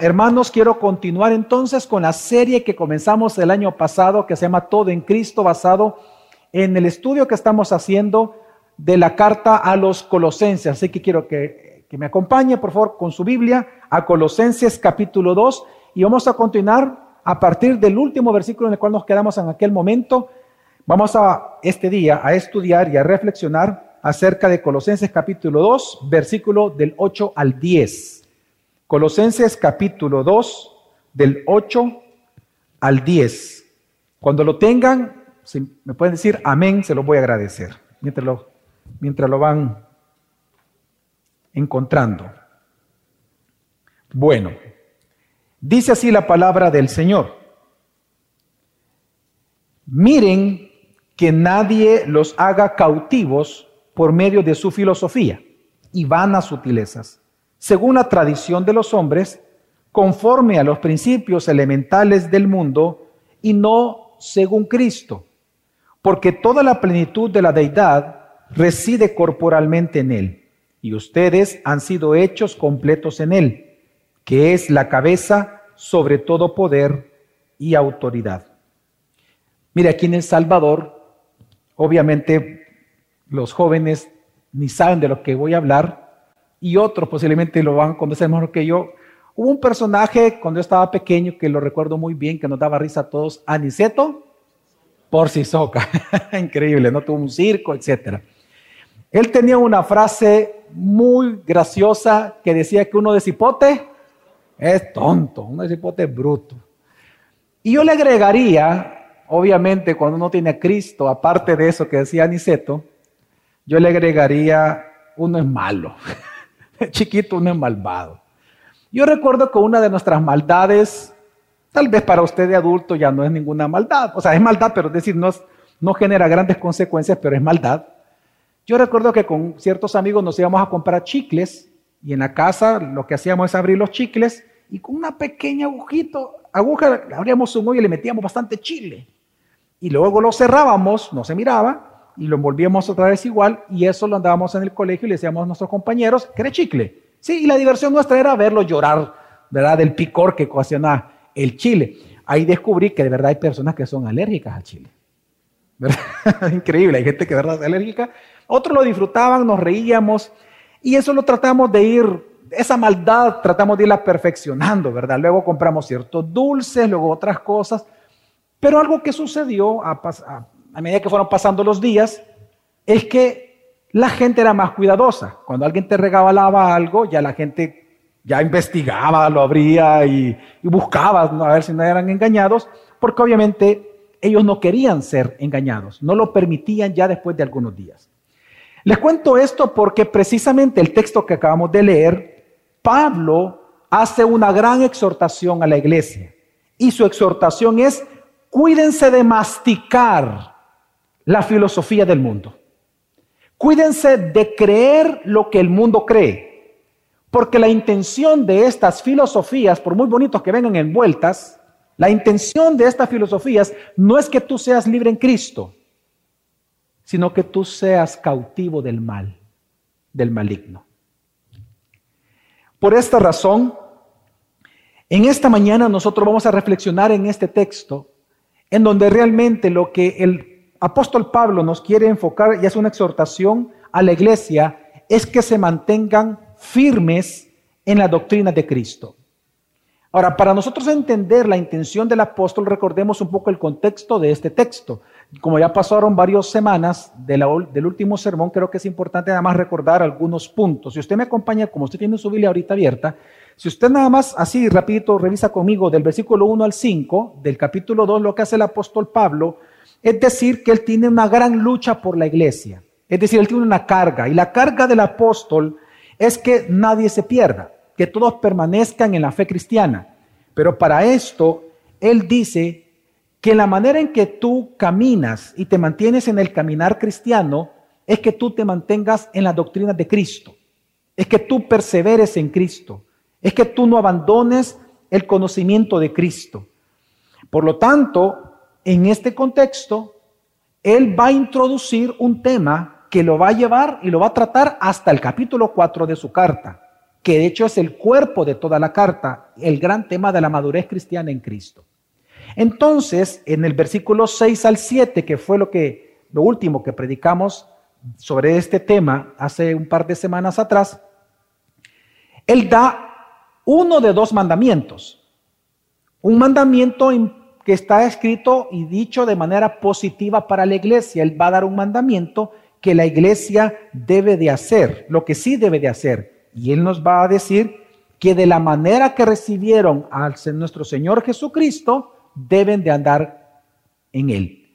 Hermanos, quiero continuar entonces con la serie que comenzamos el año pasado, que se llama Todo en Cristo, basado en el estudio que estamos haciendo de la carta a los colosenses. Así que quiero que, me acompañe, por favor, con su Biblia a Colosenses capítulo 2 y vamos a continuar a partir del último versículo en el cual nos quedamos en aquel momento. Vamos a este día a estudiar y a reflexionar acerca de Colosenses capítulo 2, versículo del 8 al 10. Colosenses capítulo 2, del 8 al 10. Cuando lo tengan, si me pueden decir amén, se lo voy a agradecer, mientras lo, mientras lo van encontrando. Bueno, dice así la palabra del Señor. Miren que nadie los haga cautivos por medio de su filosofía y vanas sutilezas según la tradición de los hombres, conforme a los principios elementales del mundo y no según Cristo, porque toda la plenitud de la deidad reside corporalmente en Él, y ustedes han sido hechos completos en Él, que es la cabeza sobre todo poder y autoridad. Mire, aquí en El Salvador, obviamente los jóvenes ni saben de lo que voy a hablar, y otros posiblemente lo van a conocer mejor que yo. Hubo un personaje cuando yo estaba pequeño que lo recuerdo muy bien, que nos daba risa a todos, Aniceto por soca Increíble, ¿no? Tuvo un circo, etc. Él tenía una frase muy graciosa que decía que uno de cipote es tonto, uno de cipote es bruto. Y yo le agregaría, obviamente, cuando uno tiene a Cristo, aparte de eso que decía Aniceto, yo le agregaría, uno es malo. chiquito uno es malvado. Yo recuerdo que una de nuestras maldades, tal vez para usted de adulto ya no es ninguna maldad, o sea, es maldad, pero es decir, no, no genera grandes consecuencias, pero es maldad. Yo recuerdo que con ciertos amigos nos íbamos a comprar chicles y en la casa lo que hacíamos es abrir los chicles y con una pequeña agujito, aguja, abríamos un hoyo y le metíamos bastante chile. Y luego lo cerrábamos, no se miraba, y lo envolvíamos otra vez igual y eso lo andábamos en el colegio y le decíamos a nuestros compañeros que era chicle. Sí, y la diversión nuestra era verlo llorar, ¿verdad? Del picor que ocasiona el chile. Ahí descubrí que de verdad hay personas que son alérgicas al chile. Increíble, hay gente que de verdad es alérgica. Otros lo disfrutaban, nos reíamos y eso lo tratamos de ir, esa maldad tratamos de irla perfeccionando, ¿verdad? Luego compramos ciertos dulces, luego otras cosas. Pero algo que sucedió a, a, a medida que fueron pasando los días, es que la gente era más cuidadosa. Cuando alguien te regalaba algo, ya la gente ya investigaba, lo abría y, buscaba a ver si no eran engañados, porque obviamente ellos no querían ser engañados, no lo permitían ya después de algunos días. Les cuento esto porque precisamente el texto que acabamos de leer, Pablo hace una gran exhortación a la iglesia. Y su exhortación es, cuídense de masticar la filosofía del mundo. Cuídense de creer lo que el mundo cree, porque la intención de estas filosofías, por muy bonitos que vengan envueltas, la intención de estas filosofías no es que tú seas libre en Cristo, sino que tú seas cautivo del mal, del maligno. Por esta razón, en esta mañana nosotros vamos a reflexionar en este texto, en donde realmente lo que el apóstol Pablo nos quiere enfocar y es una exhortación a la iglesia, es que se mantengan firmes en la doctrina de Cristo. Ahora, para nosotros entender la intención del apóstol, recordemos un poco el contexto de este texto. Como ya pasaron varias semanas del último sermón, creo que es importante nada más recordar algunos puntos. Si usted me acompaña, como usted tiene su Biblia ahorita abierta, si usted nada más así rapidito revisa conmigo del versículo 1 al 5 del capítulo 2, lo que hace el apóstol Pablo, es decir, que él tiene una gran lucha por la iglesia. Es decir, él tiene una carga. Y la carga del apóstol es que nadie se pierda, que todos permanezcan en la fe cristiana. Pero para esto, él dice que la manera en que tú caminas y te mantienes en el caminar cristiano es que tú te mantengas en la doctrina de Cristo. Es que tú perseveres en Cristo. Es que tú no abandones el conocimiento de Cristo. Por lo tanto, en este contexto, él va a introducir un tema que lo va a llevar y lo va a tratar hasta el capítulo 4 de su carta. que de hecho es el cuerpo de toda la carta, el gran tema de la madurez cristiana en Cristo. Entonces, en el versículo 6 al 7, que fue lo que lo último que predicamos sobre este tema hace un par de semanas atrás, él da uno de dos mandamientos. Un mandamiento que está escrito y dicho de manera positiva para la iglesia. Él va a dar un mandamiento que la iglesia debe de hacer, lo que sí debe de hacer. Y él nos va a decir que de la manera que recibieron a nuestro Señor Jesucristo, deben de andar en él.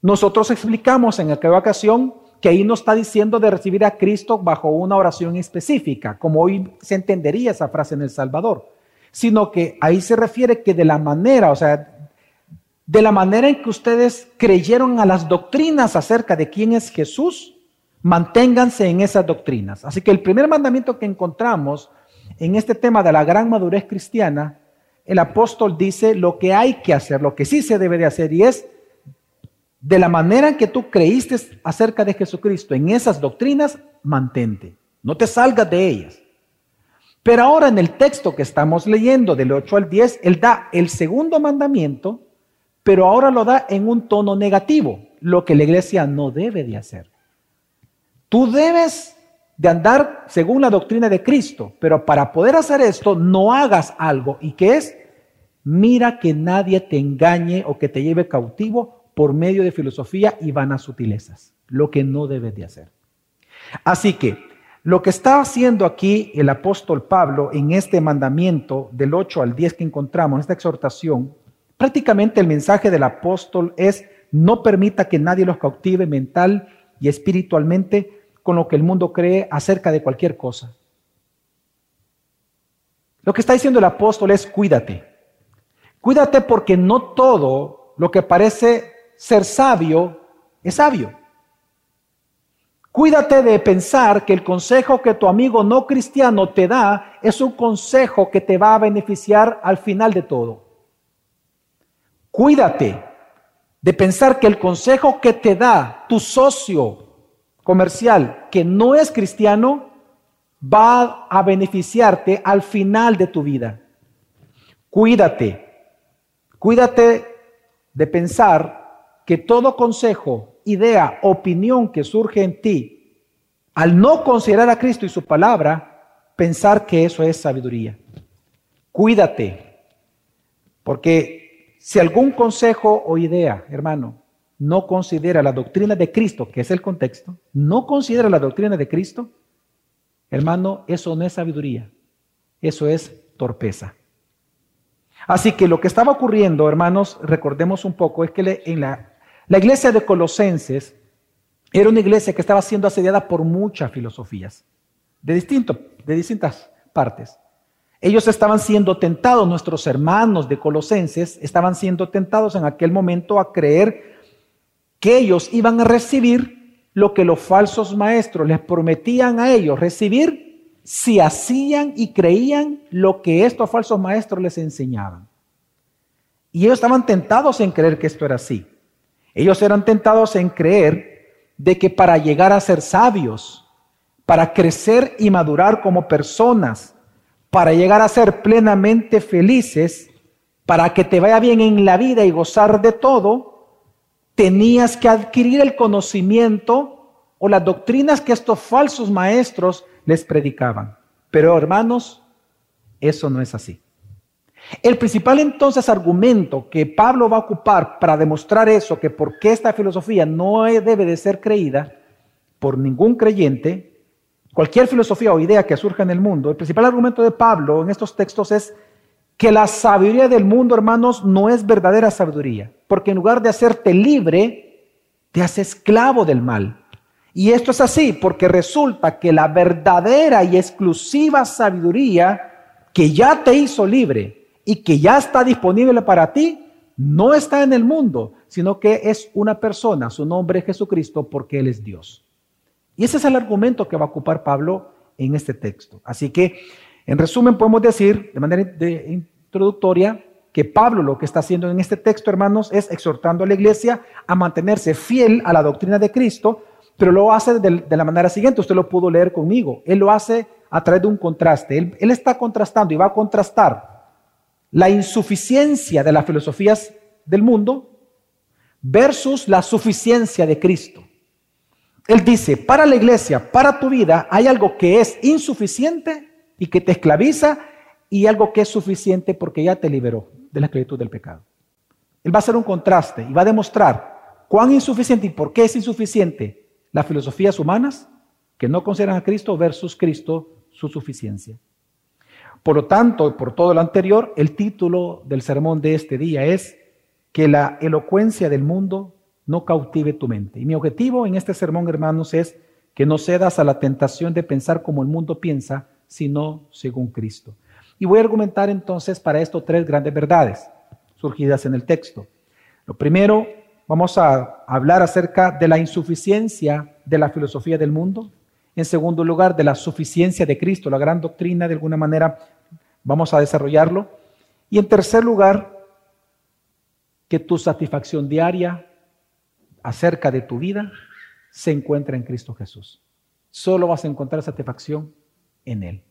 Nosotros explicamos en aquella ocasión que ahí no está diciendo de recibir a Cristo bajo una oración específica, como hoy se entendería esa frase en El Salvador, sino que ahí se refiere que de la manera, o sea, de la manera en que ustedes creyeron a las doctrinas acerca de quién es Jesús, manténganse en esas doctrinas. Así que el primer mandamiento que encontramos en este tema de la gran madurez cristiana, el apóstol dice lo que hay que hacer, lo que sí se debe de hacer, y es de la manera en que tú creíste acerca de Jesucristo, en esas doctrinas, mantente. No te salgas de ellas. Pero ahora en el texto que estamos leyendo, del 8 al 10, Él da el segundo mandamiento, pero ahora lo da en un tono negativo, lo que la iglesia no debe de hacer. Tú debes de andar según la doctrina de Cristo, pero para poder hacer esto, no hagas algo. ¿Y qué es? Mira que nadie te engañe o que te lleve cautivo por medio de filosofía y vanas sutilezas, lo que no debes de hacer. Así que lo que está haciendo aquí el apóstol Pablo en este mandamiento del 8 al 10 que encontramos, en esta exhortación, prácticamente el mensaje del apóstol es no permita que nadie los cautive mental y espiritualmente con lo que el mundo cree acerca de cualquier cosa. Lo que está diciendo el apóstol es cuídate. Cuídate porque no todo lo que parece ser sabio es sabio. Cuídate de pensar que el consejo que tu amigo no cristiano te da es un consejo que te va a beneficiar al final de todo. Cuídate de pensar que el consejo que te da tu socio comercial que no es cristiano va a beneficiarte al final de tu vida. Cuídate. Cuídate de pensar que todo consejo, idea, opinión que surge en ti, al no considerar a Cristo y su palabra, pensar que eso es sabiduría. Cuídate, porque si algún consejo o idea, hermano, no considera la doctrina de Cristo, que es el contexto, no considera la doctrina de Cristo, hermano, eso no es sabiduría, eso es torpeza. Así que lo que estaba ocurriendo, hermanos, recordemos un poco, es que en la iglesia de Colosenses era una iglesia que estaba siendo asediada por muchas filosofías, de, distinto, de distintas partes. Ellos estaban siendo tentados, nuestros hermanos de Colosenses estaban siendo tentados en aquel momento a creer que ellos iban a recibir lo que los falsos maestros les prometían a ellos recibir si hacían y creían lo que estos falsos maestros les enseñaban. Y ellos estaban tentados en creer que esto era así. Ellos eran tentados en creer de que para llegar a ser sabios, para crecer y madurar como personas, para llegar a ser plenamente felices, para que te vaya bien en la vida y gozar de todo, tenías que adquirir el conocimiento o las doctrinas que estos falsos maestros les predicaban. Pero hermanos, eso no es así. El principal entonces argumento que Pablo va a ocupar para demostrar eso, que por qué esta filosofía no debe de ser creída por ningún creyente, cualquier filosofía o idea que surja en el mundo, el principal argumento de Pablo en estos textos es que la sabiduría del mundo, hermanos, no es verdadera sabiduría, porque en lugar de hacerte libre, te hace esclavo del mal. Y esto es así porque resulta que la verdadera y exclusiva sabiduría que ya te hizo libre, y que ya está disponible para ti, no está en el mundo, sino que es una persona, su nombre es Jesucristo, porque Él es Dios. Y ese es el argumento que va a ocupar Pablo en este texto. Así que, en resumen, podemos decir de manera introductoria que Pablo lo que está haciendo en este texto, hermanos, es exhortando a la iglesia a mantenerse fiel a la doctrina de Cristo pero lo hace de, la manera siguiente, usted lo pudo leer conmigo, él lo hace a través de un contraste, él, él está contrastando y va a contrastar la insuficiencia de las filosofías del mundo versus la suficiencia de Cristo. Él dice, para la iglesia, para tu vida, hay algo que es insuficiente y que te esclaviza y algo que es suficiente porque ya te liberó de la esclavitud del pecado. Él va a hacer un contraste y va a demostrar cuán insuficiente y por qué es insuficiente las filosofías humanas que no consideran a Cristo versus Cristo su suficiencia. Por lo tanto, por todo lo anterior, el título del sermón de este día es que la elocuencia del mundo no cautive tu mente. Y mi objetivo en este sermón, hermanos, es que no cedas a la tentación de pensar como el mundo piensa, sino según Cristo. Y voy a argumentar entonces para esto tres grandes verdades surgidas en el texto. Lo primero, vamos a hablar acerca de la insuficiencia de la filosofía del mundo. En segundo lugar, de la suficiencia de Cristo, la gran doctrina, de alguna manera vamos a desarrollarlo. Y en tercer lugar, que tu satisfacción diaria acerca de tu vida se encuentra en Cristo Jesús. Solo vas a encontrar satisfacción en Él.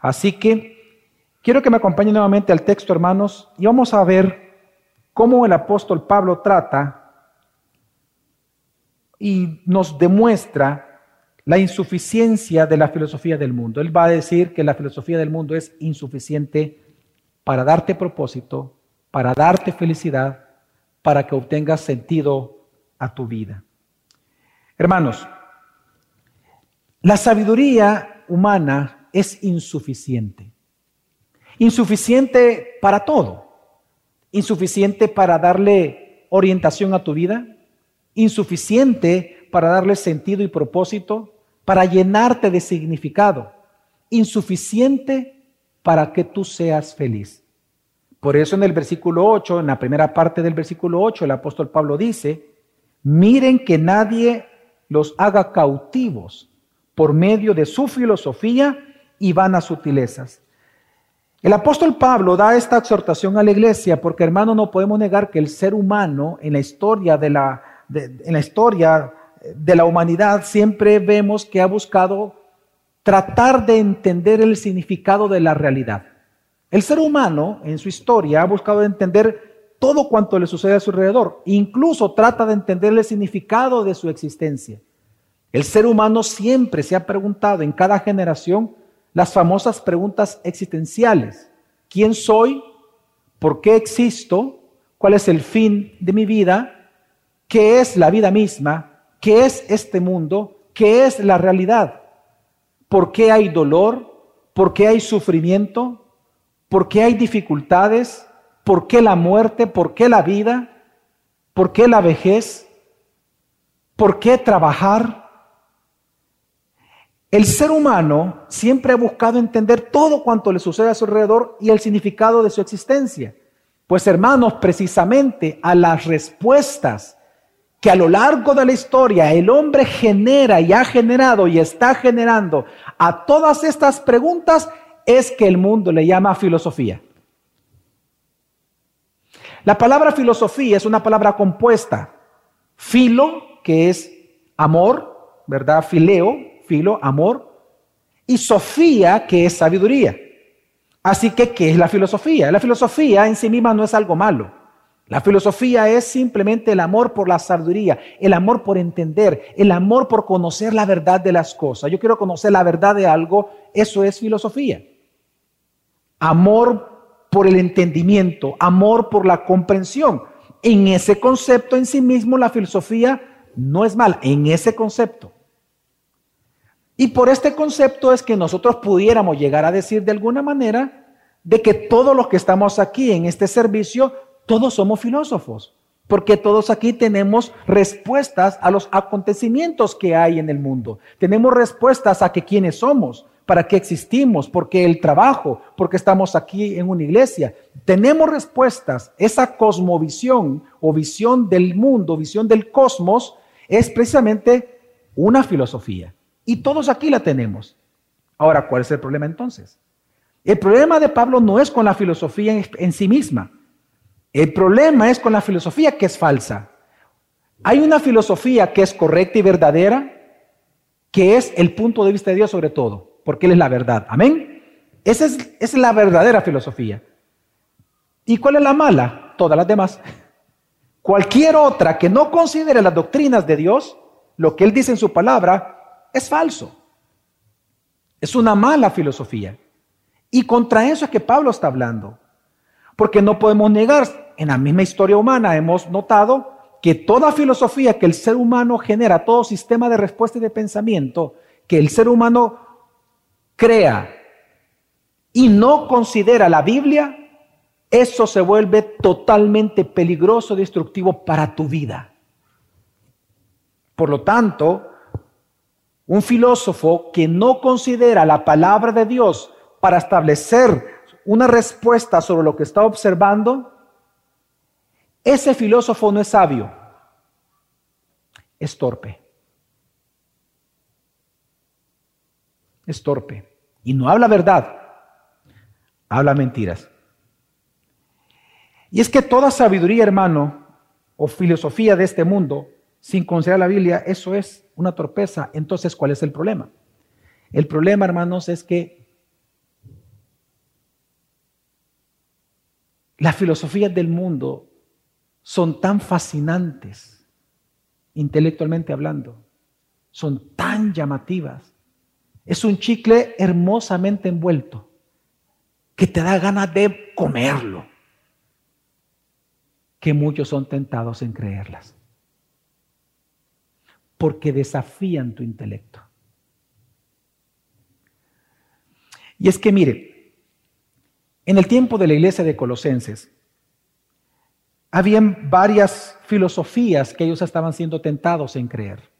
Así que quiero que me acompañen nuevamente al texto, hermanos, y vamos a ver cómo el apóstol Pablo trata y nos demuestra la insuficiencia de la filosofía del mundo. Él va a decir que la filosofía del mundo es insuficiente para darte propósito, para darte felicidad, para que obtengas sentido a tu vida. Hermanos, la sabiduría humana es insuficiente. Insuficiente para todo. Insuficiente para darle orientación a tu vida. Insuficiente para darle sentido y propósito. Para llenarte de significado. Insuficiente para que tú seas feliz. Por eso en el versículo 8, en la primera parte del versículo 8, el apóstol Pablo dice, miren que nadie los haga cautivos por medio de su filosofía y vanas sutilezas. El apóstol Pablo da esta exhortación a la iglesia porque, hermano, no podemos negar que el ser humano en la historia de la, en la historia de la humanidad siempre vemos que ha buscado tratar de entender el significado de la realidad. El ser humano en su historia ha buscado entender todo cuanto le sucede a su alrededor, incluso trata de entender el significado de su existencia. El ser humano siempre se ha preguntado en cada generación las famosas preguntas existenciales. ¿Quién soy? ¿Por qué existo? ¿Cuál es el fin de mi vida? ¿Qué es la vida misma? ¿Qué es este mundo? ¿Qué es la realidad? ¿Por qué hay dolor? ¿Por qué hay sufrimiento? ¿Por qué hay dificultades? ¿Por qué la muerte? ¿Por qué la vida? ¿Por qué la vejez? ¿Por qué trabajar? El ser humano siempre ha buscado entender todo cuanto le sucede a su alrededor y el significado de su existencia. Pues hermanos, precisamente a las respuestas que a lo largo de la historia el hombre genera y ha generado y está generando a todas estas preguntas es que el mundo le llama filosofía. La palabra filosofía es una palabra compuesta. Filo, que es amor, ¿verdad? Fileo, filo, amor. Y sofía, que es sabiduría. Así que, ¿qué es la filosofía? La filosofía en sí misma no es algo malo. La filosofía es simplemente el amor por la sabiduría, el amor por entender, el amor por conocer la verdad de las cosas. Yo quiero conocer la verdad de algo, eso es filosofía amor por el entendimiento, amor por la comprensión. En ese concepto en sí mismo la filosofía no es mal, en ese concepto. Y por este concepto es que nosotros pudiéramos llegar a decir de alguna manera de que todos los que estamos aquí en este servicio, todos somos filósofos, porque todos aquí tenemos respuestas a los acontecimientos que hay en el mundo. Tenemos respuestas a que quiénes somos, para qué existimos, por qué el trabajo, por qué estamos aquí en una iglesia. Tenemos respuestas. Esa cosmovisión o visión del mundo, visión del cosmos, es precisamente una filosofía. Y todos aquí la tenemos. Ahora, ¿cuál es el problema entonces? El problema de Pablo no es con la filosofía en, sí misma. El problema es con la filosofía que es falsa. Hay una filosofía que es correcta y verdadera que es el punto de vista de Dios sobre todo, porque Él es la verdad. Amén. Esa es, la verdadera filosofía. ¿Y cuál es la mala? Todas las demás. Cualquier otra que no considere las doctrinas de Dios, lo que Él dice en su palabra, es falso. Es una mala filosofía. Y contra eso es que Pablo está hablando. Porque no podemos negar, en la misma historia humana hemos notado que toda filosofía que el ser humano genera, todo sistema de respuesta y de pensamiento que el ser humano crea y no considera la Biblia, eso se vuelve totalmente peligroso, destructivo para tu vida. Por lo tanto, un filósofo que no considera la palabra de Dios para establecer una respuesta sobre lo que está observando, ese filósofo no es sabio, es torpe. Es torpe. Y no habla verdad, habla mentiras. Y es que toda sabiduría, hermano, o filosofía de este mundo, sin considerar la Biblia, eso es una torpeza. Entonces, ¿cuál es el problema? El problema, hermanos, es que las filosofías del mundo son tan fascinantes, intelectualmente hablando, son tan llamativas. Es un chicle hermosamente envuelto que te da ganas de comerlo, que muchos son tentados en creerlas, porque desafían tu intelecto. Y es que mire, en el tiempo de la iglesia de Colosenses, habían varias filosofías que ellos estaban siendo tentados en creer.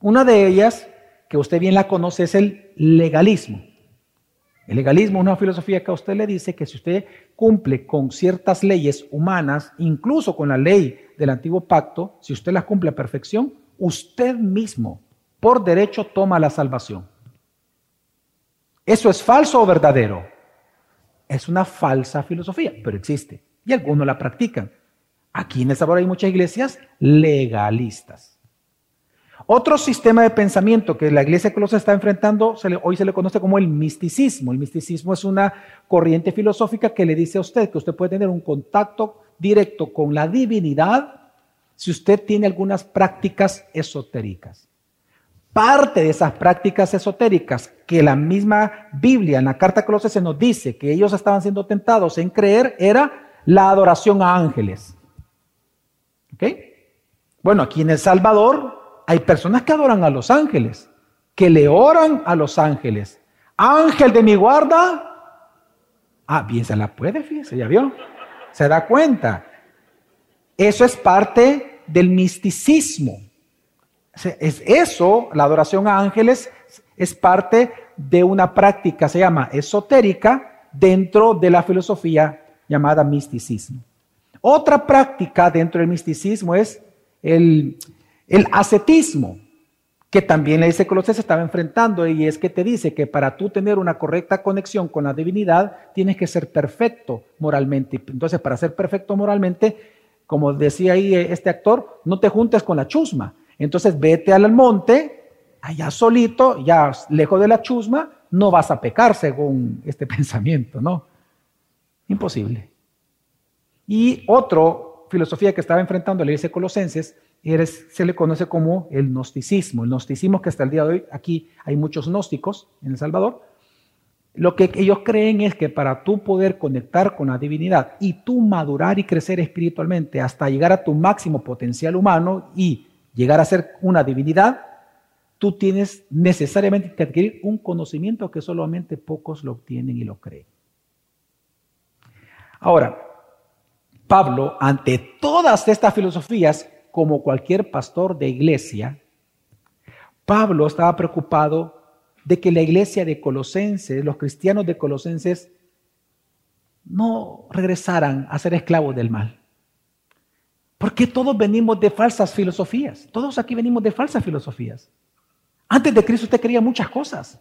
Una de ellas, que usted bien la conoce, es el legalismo. El legalismo es una filosofía que a usted le dice que si usted cumple con ciertas leyes humanas, incluso con la ley del antiguo pacto, si usted las cumple a perfección, usted mismo, por derecho, toma la salvación. ¿Eso es falso o verdadero? Es una falsa filosofía, pero existe. Y algunos la practican. Aquí en El Salvador hay muchas iglesias legalistas. Otro sistema de pensamiento que la iglesia se está enfrentando hoy se le conoce como el misticismo. El misticismo es una corriente filosófica que le dice a usted que usted puede tener un contacto directo con la divinidad si usted tiene algunas prácticas esotéricas. Parte de esas prácticas esotéricas que la misma Biblia en la carta a Colosenses nos dice que ellos estaban siendo tentados en creer era la adoración a ángeles. Bueno, aquí en El Salvador hay personas que adoran a los ángeles, que le oran a los ángeles. Ángel de mi guarda. Ah, bien se la puede, fíjese, ya vio. Se da cuenta. Eso es parte del misticismo. Es eso, la adoración a ángeles, es parte de una práctica, se llama esotérica, dentro de la filosofía llamada misticismo. Otra práctica dentro del misticismo es el, ascetismo, que también la dice se estaba enfrentando, y es que te dice que para tú tener una correcta conexión con la divinidad, tienes que ser perfecto moralmente. Entonces, para ser perfecto moralmente, como decía ahí este actor, no te juntes con la chusma. Entonces, vete al monte, allá solito, ya lejos de la chusma, no vas a pecar según este pensamiento, ¿no? Imposible. Y otro filosofía que estaba enfrentando la iglesia de Se le conoce como el gnosticismo. El gnosticismo que hasta el día de hoy, aquí hay muchos gnósticos en El Salvador, lo que ellos creen es que para tú poder conectar con la divinidad y tú madurar y crecer espiritualmente hasta llegar a tu máximo potencial humano y llegar a ser una divinidad, tú tienes necesariamente que adquirir un conocimiento que solamente pocos lo obtienen y lo creen. Ahora, Pablo, ante todas estas filosofías, como cualquier pastor de iglesia, Pablo estaba preocupado de que la iglesia de Colosenses, los cristianos de Colosenses, no regresaran a ser esclavos del mal. Porque todos venimos de falsas filosofías. Todos aquí venimos de falsas filosofías. Antes de Cristo usted creía muchas cosas.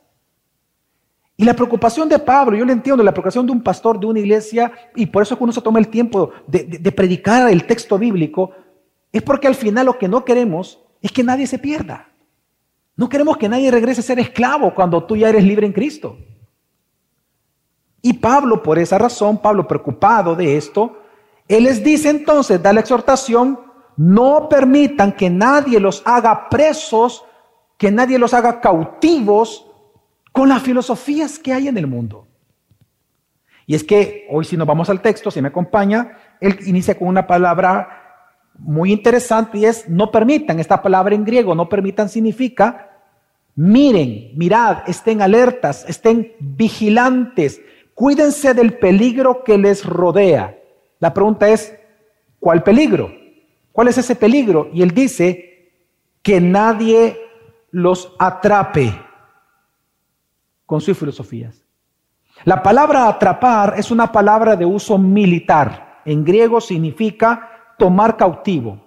Y la preocupación de Pablo, yo le entiendo, la preocupación de un pastor de una iglesia, y por eso es que uno se toma el tiempo de, predicar el texto bíblico, es porque al final lo que no queremos es que nadie se pierda. No queremos que nadie regrese a ser esclavo cuando tú ya eres libre en Cristo. Y Pablo, por esa razón, Pablo preocupado de esto, él les dice entonces, da la exhortación, no permitan que nadie los haga presos, que nadie los haga cautivos con las filosofías que hay en el mundo. Y es que hoy si nos vamos al texto, si me acompaña, él inicia con una palabra muy interesante y es no permitan. Esta palabra en griego, no permitan, significa miren, mirad, estén alertas, estén vigilantes, cuídense del peligro que les rodea. La pregunta es, ¿cuál peligro? ¿Cuál es ese peligro? Y él dice, que nadie los atrape con sus filosofías. La palabra atrapar es una palabra de uso militar. En griego significa tomar cautivo,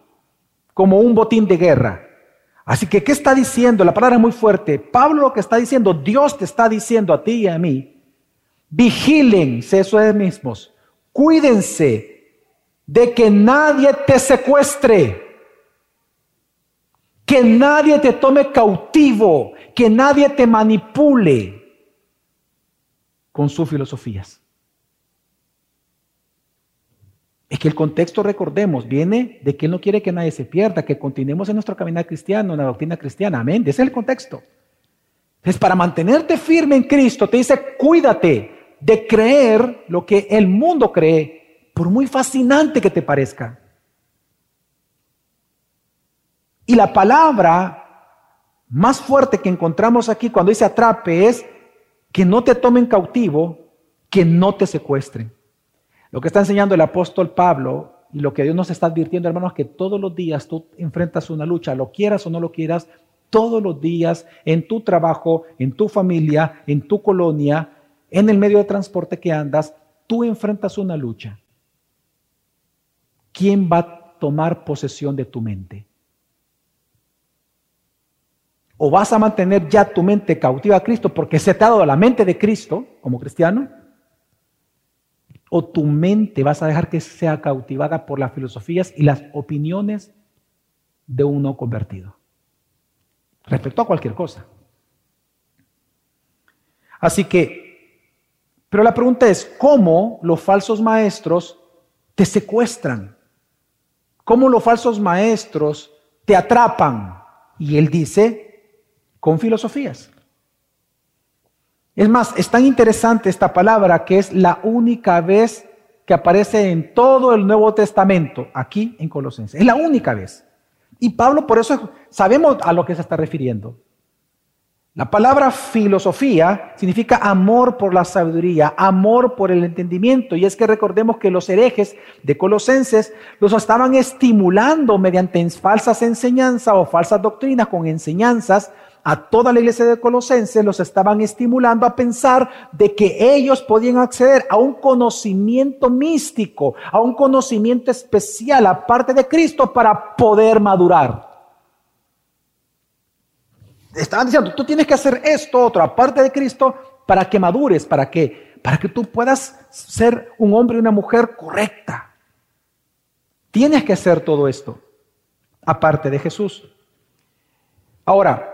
como un botín de guerra. Así que, ¿qué está diciendo? La palabra es muy fuerte. Pablo lo que está diciendo, Dios te está diciendo a ti y a mí, vigílense eso es mismos, cuídense de que nadie te secuestre, que nadie te tome cautivo, que nadie te manipule con sus filosofías. Es que el contexto, recordemos, viene de que Él no quiere que nadie se pierda, que continuemos en nuestro caminar cristiano, en la doctrina cristiana. Amén. Ese es el contexto. Es para mantenerte firme en Cristo, te dice, cuídate de creer lo que el mundo cree, por muy fascinante que te parezca. Y la palabra más fuerte que encontramos aquí cuando dice atrape es que no te tomen cautivo, que no te secuestren. Lo que está enseñando el apóstol Pablo y lo que Dios nos está advirtiendo, hermanos, es que todos los días tú enfrentas una lucha, lo quieras o no lo quieras, todos los días en tu trabajo, en tu familia, en tu colonia, en el medio de transporte que andas, tú enfrentas una lucha. ¿Quién va a tomar posesión de tu mente? O vas a mantener ya tu mente cautiva a Cristo porque se te ha dado la mente de Cristo como cristiano, o tu mente vas a dejar que sea cautivada por las filosofías y las opiniones de uno convertido respecto a cualquier cosa. Así que, pero la pregunta es, ¿cómo los falsos maestros te secuestran? ¿Cómo los falsos maestros te atrapan? Y él dice, con filosofías. Es más, es tan interesante esta palabra que es la única vez que aparece en todo el Nuevo Testamento, aquí en Colosenses. Es la única vez. Y Pablo por eso sabemos a lo que se está refiriendo. La palabra filosofía significa amor por la sabiduría, amor por el entendimiento. Y es que recordemos que los herejes de Colosenses los estaban estimulando mediante falsas enseñanzas o falsas doctrinas con enseñanzas a toda la iglesia de Colosenses los estaban estimulando a pensar de que ellos podían acceder a un conocimiento místico, a un conocimiento especial aparte de Cristo para poder madurar. Estaban diciendo, tú tienes que hacer esto, otro, aparte de Cristo, para que madures, para que, para que tú puedas ser un hombre y una mujer correcta. Tienes que hacer todo esto, aparte de Jesús. Ahora,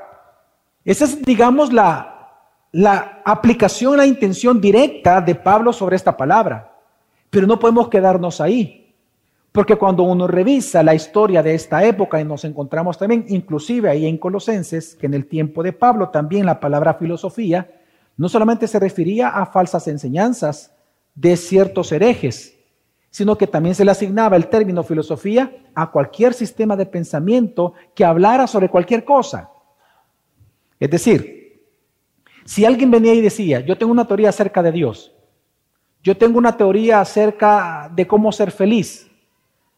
esa es, digamos, la, aplicación, la intención directa de Pablo sobre esta palabra. Pero no podemos quedarnos ahí. Porque cuando uno revisa la historia de esta época y nos encontramos también, inclusive ahí en Colosenses, que en el tiempo de Pablo también la palabra filosofía no solamente se refería a falsas enseñanzas de ciertos herejes, sino que también se le asignaba el término filosofía a cualquier sistema de pensamiento que hablara sobre cualquier cosa. Es decir, si alguien venía y decía, yo tengo una teoría acerca de Dios, yo tengo una teoría acerca de cómo ser feliz,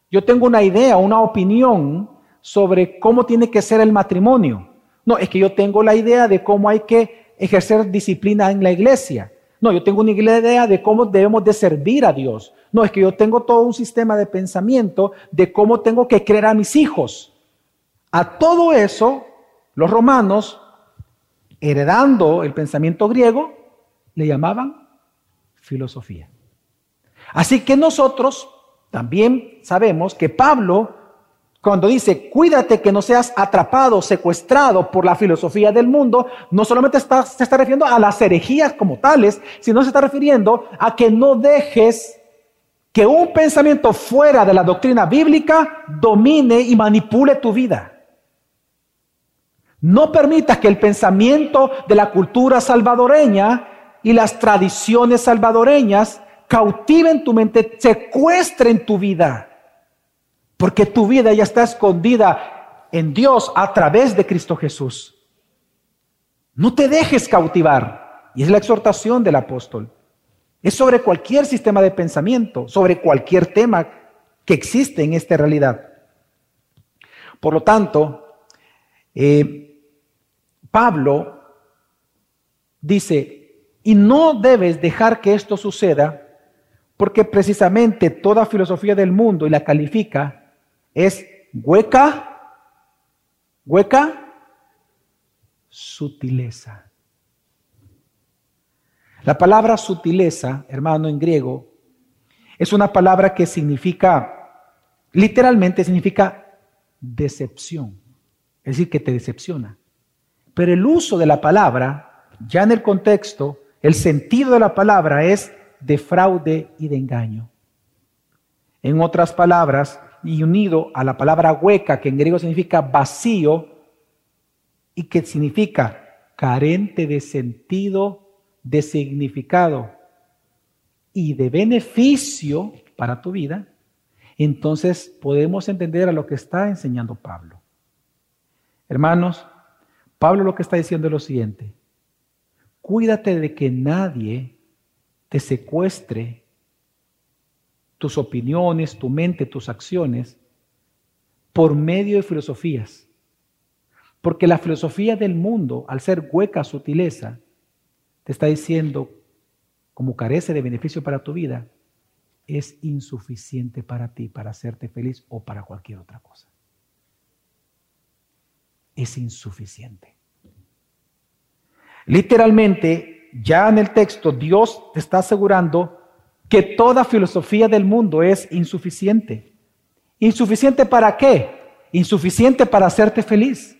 yo tengo una idea, una opinión sobre cómo tiene que ser el matrimonio. No, es que yo tengo la idea de cómo hay que ejercer disciplina en la iglesia. No, yo tengo una idea de cómo debemos de servir a Dios. No, es que yo tengo todo un sistema de pensamiento de cómo tengo que creer a mis hijos. A todo eso, los romanos heredando el pensamiento griego, le llamaban filosofía. Así que nosotros también sabemos que Pablo Cuando dice, cuídate que no seas atrapado, secuestrado por la filosofía del mundo, no solamente está, se está refiriendo a las herejías como tales, sino se está refiriendo a que no dejes que un pensamiento fuera de la doctrina bíblica domine y manipule tu vida. No permitas que el pensamiento de la cultura salvadoreña y las tradiciones salvadoreñas cautiven tu mente, secuestren tu vida. Porque tu vida ya está escondida en Dios a través de Cristo Jesús. No te dejes cautivar. Y es la exhortación del apóstol. Es sobre cualquier sistema de pensamiento, sobre cualquier tema que existe en esta realidad. Por lo tanto, eh, Pablo dice, y no debes dejar que esto suceda, porque precisamente toda filosofía del mundo, y la califica, es hueca, hueca, sutileza. La palabra sutileza, hermano, en griego, es una palabra que significa, literalmente significa decepción, es decir, que te decepciona. Pero el uso de la palabra, ya en el contexto, el sentido de la palabra es de fraude y de engaño. En otras palabras, y unido a la palabra hueca, que en griego significa vacío y que significa carente de sentido, de significado y de beneficio para tu vida, entonces podemos entender a lo que está enseñando Pablo. Hermanos, Pablo lo que está diciendo es lo siguiente, cuídate de que nadie te secuestre tus opiniones, tu mente, tus acciones, por medio de filosofías. Porque la filosofía del mundo, al ser hueca sutileza, te está diciendo, como carece de beneficio para tu vida, es insuficiente para ti, para hacerte feliz o para cualquier otra cosa. Es insuficiente. Literalmente, ya en el texto, Dios te está asegurando que toda filosofía del mundo es insuficiente. ¿Insuficiente para qué? Insuficiente para hacerte feliz.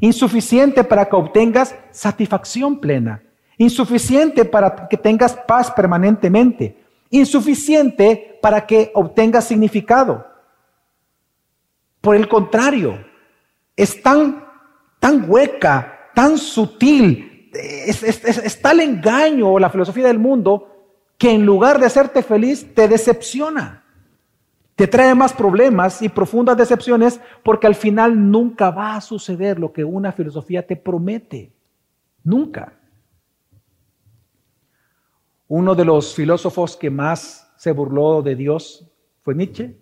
Insuficiente para que obtengas satisfacción plena. Insuficiente para que tengas paz permanentemente. Insuficiente para que obtengas significado. Por el contrario, es tan, tan hueca, tan sutil, es, tal engaño la filosofía del mundo que en lugar de hacerte feliz, te decepciona. Te trae más problemas y profundas decepciones porque al final nunca va a suceder lo que una filosofía te promete. Nunca. Uno de los filósofos que más se burló de Dios fue Nietzsche.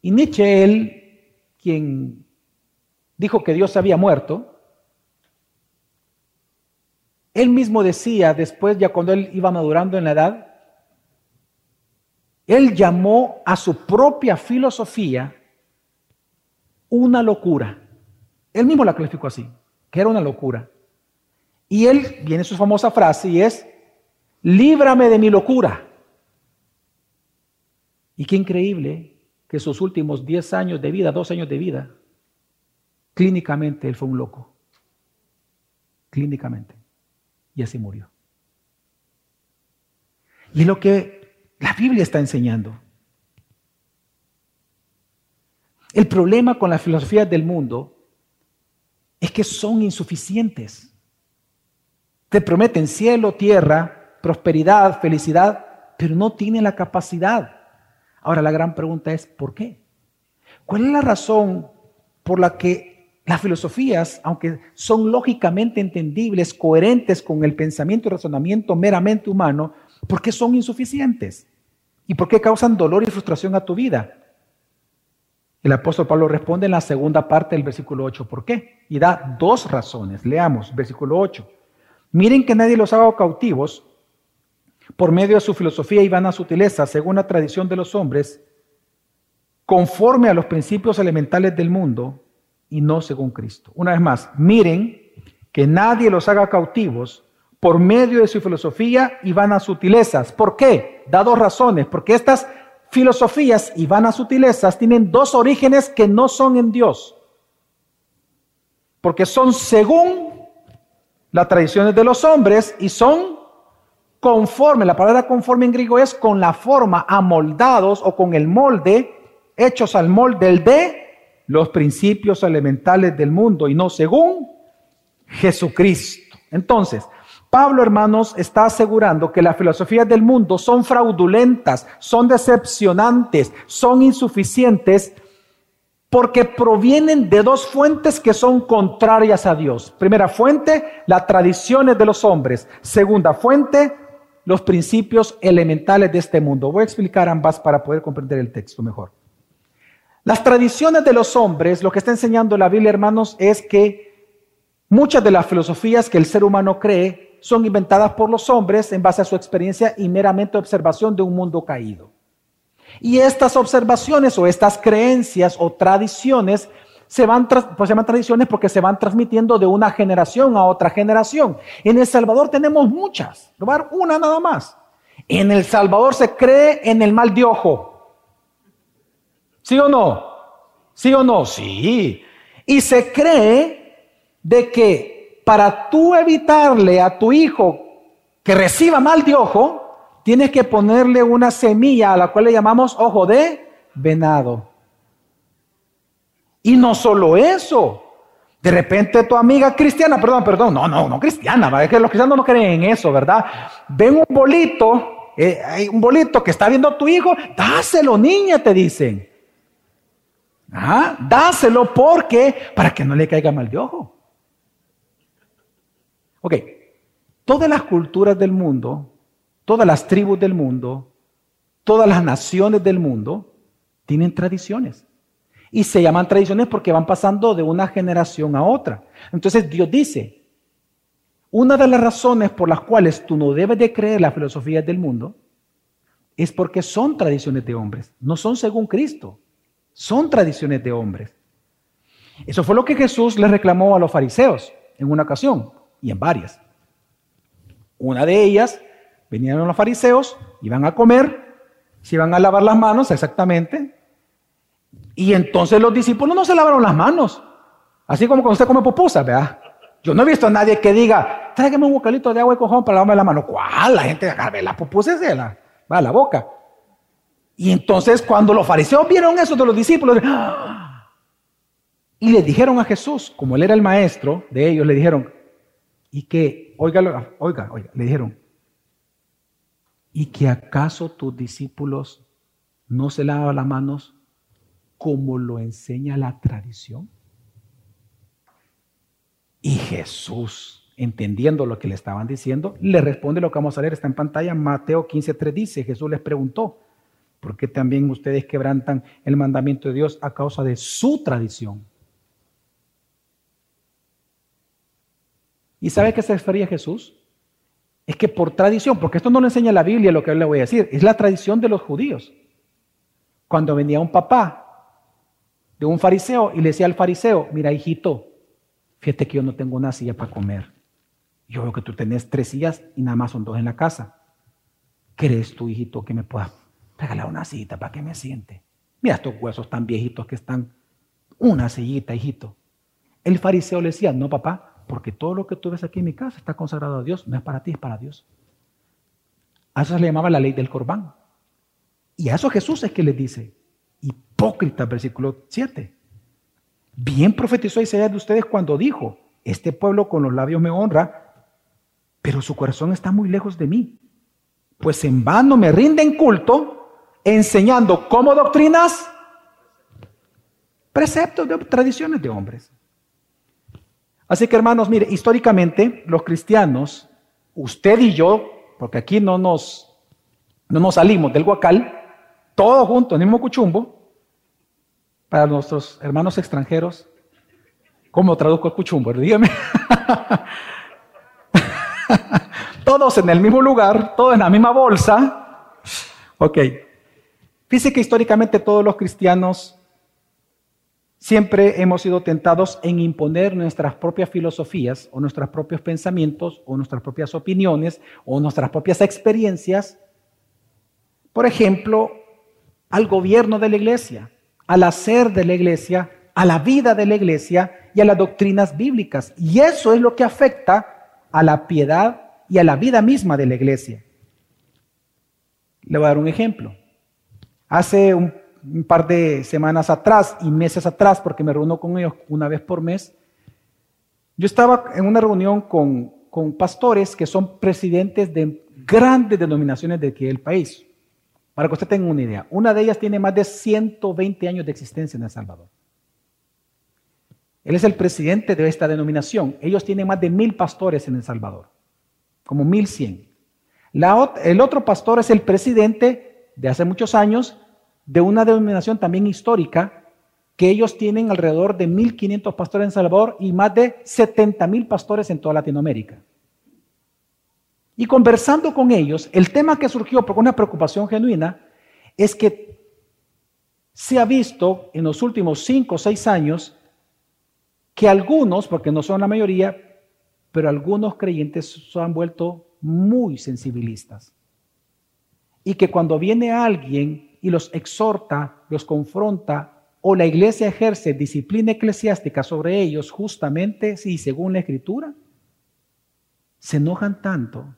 Y Nietzsche, él, quien dijo que Dios había muerto, él mismo decía después, ya cuando él iba madurando en la edad, él llamó a su propia filosofía una locura. Él mismo la calificó así, que era una locura. Y él, viene su famosa frase y es, líbrame de mi locura. Y qué increíble que sus últimos 10 años de vida, 2 años de vida, clínicamente él fue un loco. Clínicamente y así murió. Y lo que la Biblia está enseñando. El problema con las filosofías del mundo es que son insuficientes. Te prometen cielo, tierra, prosperidad, felicidad, pero no tienen la capacidad. Ahora la gran pregunta es, ¿por qué? ¿Cuál es la razón por la que las filosofías, aunque son lógicamente entendibles, coherentes con el pensamiento y razonamiento meramente humano, ¿por qué son insuficientes? ¿Y por qué causan dolor y frustración a tu vida? El apóstol Pablo responde en la segunda parte del versículo 8, ¿por qué? Y da dos razones. Leamos, versículo 8. Miren que nadie los haga cautivos por medio de su filosofía y vana sutileza, según la tradición de los hombres, conforme a los principios elementales del mundo y no según Cristo. Una vez más, miren que nadie los haga cautivos por medio de su filosofía y vanas sutilezas. ¿Por qué? Da dos razones. Porque estas filosofías y vanas sutilezas tienen dos orígenes que no son en Dios. Porque son según las tradiciones de los hombres y son conforme, la palabra conforme en griego es con la forma, amoldados o con el molde, hechos al molde de los principios elementales del mundo y no según Jesucristo. Entonces, Pablo, hermanos, está asegurando que las filosofías del mundo son fraudulentas, son decepcionantes, son insuficientes, porque provienen de dos fuentes que son contrarias a Dios. Primera fuente, las tradiciones de los hombres. Segunda fuente, los principios elementales de este mundo. Voy a explicar ambas para poder comprender el texto mejor. Las tradiciones de los hombres, lo que está enseñando la Biblia, hermanos, es que muchas de las filosofías que el ser humano cree son inventadas por los hombres en base a su experiencia y meramente observación de un mundo caído. Y estas observaciones o estas creencias o tradiciones se van, pues se llaman tradiciones porque se van transmitiendo de una generación a otra generación. En El Salvador tenemos muchas, una nada más. En El Salvador se cree en el mal de ojo. ¿Sí o no? ¿Sí o no? Sí. Y se cree de que para tú evitarle a tu hijo que reciba mal de ojo, tienes que ponerle una semilla a la cual le llamamos ojo de venado. Y no solo eso. De repente tu amiga cristiana, perdón, perdón, no, no, no cristiana, es que los cristianos no creen en eso, ¿verdad? Ven un bolito, eh, hay un bolito que está viendo a tu hijo, dáselo niña, te dicen. Dáselo porque, para que no le caiga mal de ojo. Ok, todas las culturas del mundo, todas las tribus del mundo, todas las naciones del mundo tienen tradiciones. Y se llaman tradiciones porque van pasando de una generación a otra. Entonces Dios dice, una de las razones por las cuales tú no debes de creer las filosofías del mundo es porque son tradiciones de hombres, no son según Cristo. Son tradiciones de hombres. Eso fue lo que Jesús le reclamó a los fariseos en una ocasión y en varias. Una de ellas, venían los fariseos, iban a comer, se iban a lavar las manos exactamente, y entonces los discípulos no se lavaron las manos, así como cuando usted come pupusa, ¿verdad? Yo no he visto a nadie que diga, tráigame un bocadito de agua y cojón para lavarme la mano. ¿Cuál? La gente agarra la pupusa se la va a la boca. Y entonces cuando los fariseos vieron eso de los discípulos, ¡ah! y le dijeron a Jesús, como él era el maestro de ellos, le dijeron, y que, oiga, oiga, oiga, le dijeron, ¿y que acaso tus discípulos no se lavan las manos como lo enseña la tradición? Y Jesús, entendiendo lo que le estaban diciendo, le responde lo que vamos a leer, está en pantalla, Mateo 15.3 dice, Jesús les preguntó, porque también ustedes quebrantan el mandamiento de Dios a causa de su tradición. ¿Y sabe qué se refería Jesús? Es que por tradición, porque esto no lo enseña la Biblia lo que le voy a decir, es la tradición de los judíos. Cuando venía un papá de un fariseo y le decía al fariseo, mira hijito, fíjate que yo no tengo una silla para comer. Yo veo que tú tenés tres sillas y nada más son dos en la casa. ¿Crees tú, hijito, que me puedas Regala una cita para que me siente. Mira estos huesos tan viejitos que están. Una sillita, hijito. El fariseo le decía, no papá, porque todo lo que tú ves aquí en mi casa está consagrado a Dios, no es para ti, es para Dios. A eso se le llamaba la ley del corbán. Y a eso Jesús es que le dice, hipócrita, versículo 7. Bien profetizó Isaías de ustedes cuando dijo, este pueblo con los labios me honra, pero su corazón está muy lejos de mí. Pues en vano me rinden culto enseñando como doctrinas preceptos de tradiciones de hombres. Así que hermanos, mire, históricamente los cristianos, usted y yo, porque aquí no nos, no nos salimos del guacal, todos juntos en el mismo cuchumbo, para nuestros hermanos extranjeros, ¿cómo traduzco el cuchumbo? Dígame. todos en el mismo lugar, todos en la misma bolsa. Ok, Dice que históricamente todos los cristianos siempre hemos sido tentados en imponer nuestras propias filosofías o nuestros propios pensamientos o nuestras propias opiniones o nuestras propias experiencias. Por ejemplo, al gobierno de la iglesia, al hacer de la iglesia, a la vida de la iglesia y a las doctrinas bíblicas. Y eso es lo que afecta a la piedad y a la vida misma de la iglesia. Le voy a dar un ejemplo. Hace un, par de semanas atrás y meses atrás, porque me reúno con ellos una vez por mes, yo estaba en una reunión con, con pastores que son presidentes de grandes denominaciones de aquí del país. Para que usted tenga una idea, una de ellas tiene más de 120 años de existencia en El Salvador. Él es el presidente de esta denominación. Ellos tienen más de mil pastores en El Salvador, como mil cien. el otro pastor es el presidente de hace muchos años de una denominación también histórica, que ellos tienen alrededor de 1.500 pastores en Salvador y más de 70.000 pastores en toda Latinoamérica. Y conversando con ellos, el tema que surgió por una preocupación genuina es que se ha visto en los últimos cinco o seis años que algunos, porque no son la mayoría, pero algunos creyentes se han vuelto muy sensibilistas. Y que cuando viene alguien y los exhorta, los confronta, o la iglesia ejerce disciplina eclesiástica sobre ellos, justamente, sí, según la escritura, se enojan tanto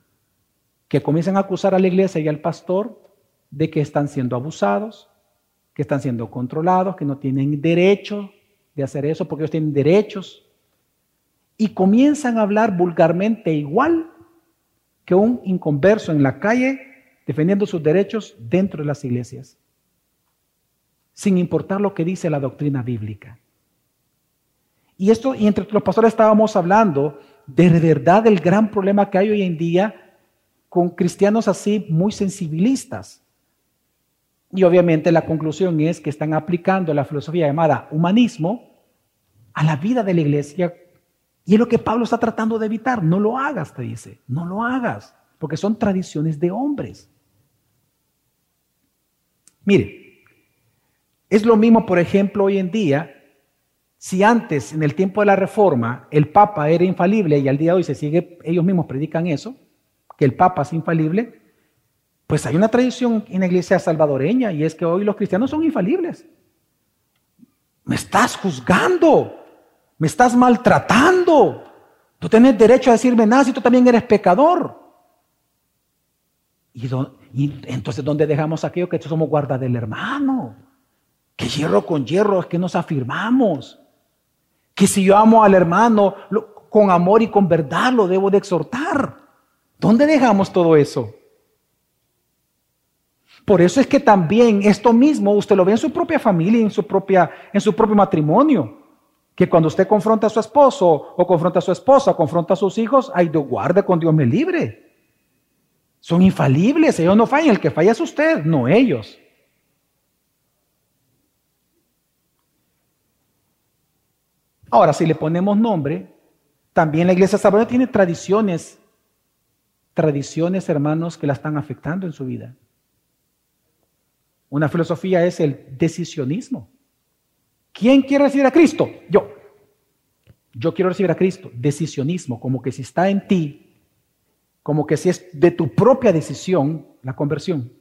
que comienzan a acusar a la iglesia y al pastor de que están siendo abusados, que están siendo controlados, que no tienen derecho de hacer eso porque ellos tienen derechos. Y comienzan a hablar vulgarmente igual que un inconverso en la calle defendiendo sus derechos dentro de las iglesias, sin importar lo que dice la doctrina bíblica. Y esto, y entre los pastores estábamos hablando de verdad del gran problema que hay hoy en día con cristianos así muy sensibilistas. Y obviamente la conclusión es que están aplicando la filosofía llamada humanismo a la vida de la iglesia. Y es lo que Pablo está tratando de evitar. No lo hagas, te dice. No lo hagas, porque son tradiciones de hombres. Mire, es lo mismo, por ejemplo, hoy en día, si antes, en el tiempo de la reforma, el Papa era infalible y al día de hoy se sigue, ellos mismos predican eso, que el Papa es infalible, pues hay una tradición en la iglesia salvadoreña y es que hoy los cristianos son infalibles. Me estás juzgando me estás maltratando. Tú tienes derecho a decirme nada si tú también eres pecador. Y, entonces, ¿dónde dejamos aquello que somos guarda del hermano? Que hierro con hierro es que nos afirmamos. Que si yo amo al hermano con amor y con verdad lo debo de exhortar. ¿Dónde dejamos todo eso? Por eso es que también esto mismo usted lo ve en su propia familia, en su, propia, en su propio matrimonio que cuando usted confronta a su esposo o confronta a su esposa, confronta a sus hijos, ay, Dios guarde con Dios me libre. Son infalibles, ellos no fallan, el que falla es usted, no ellos. Ahora, si le ponemos nombre, también la iglesia salvadora tiene tradiciones, tradiciones, hermanos, que la están afectando en su vida. Una filosofía es el decisionismo. ¿Quién quiere recibir a Cristo? Yo. Yo quiero recibir a Cristo. Decisionismo, como que si está en ti, como que si es de tu propia decisión la conversión.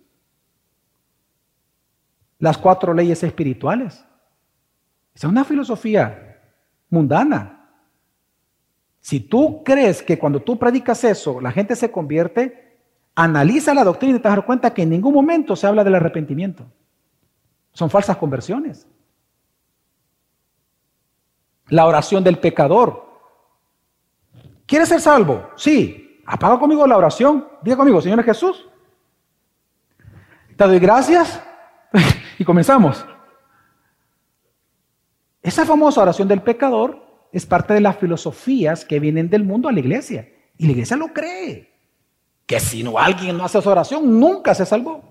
Las cuatro leyes espirituales. Es una filosofía mundana. Si tú crees que cuando tú predicas eso, la gente se convierte, analiza la doctrina y te das cuenta que en ningún momento se habla del arrepentimiento. Son falsas conversiones. La oración del pecador. ¿Quieres ser salvo? Sí. Apaga conmigo la oración. Diga conmigo, Señor Jesús. Te doy gracias. y comenzamos. Esa famosa oración del pecador es parte de las filosofías que vienen del mundo a la iglesia. Y la iglesia lo cree. Que si no alguien no hace esa oración, nunca se salvó.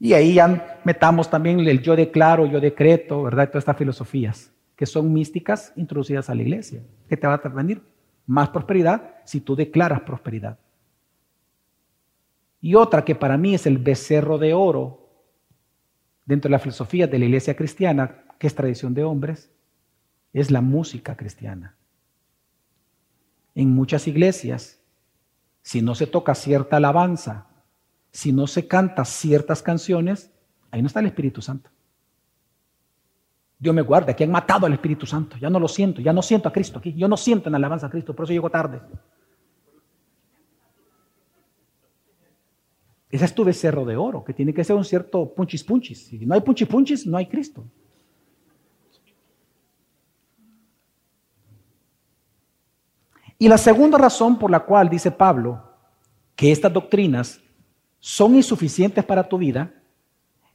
Y ahí ya metamos también el yo declaro, yo decreto, ¿verdad? Todas estas filosofías que son místicas introducidas a la iglesia, que te va a venir más prosperidad si tú declaras prosperidad. Y otra que para mí es el becerro de oro dentro de la filosofía de la iglesia cristiana, que es tradición de hombres, es la música cristiana. En muchas iglesias si no se toca cierta alabanza, si no se canta ciertas canciones, ahí no está el Espíritu Santo. Dios me guarde, aquí han matado al Espíritu Santo. Ya no lo siento, ya no siento a Cristo aquí. Yo no siento en alabanza a Cristo, por eso llego tarde. Ese es tu becerro de oro, que tiene que ser un cierto punchis punchis. Si no hay punchis punchis, no hay Cristo. Y la segunda razón por la cual dice Pablo que estas doctrinas son insuficientes para tu vida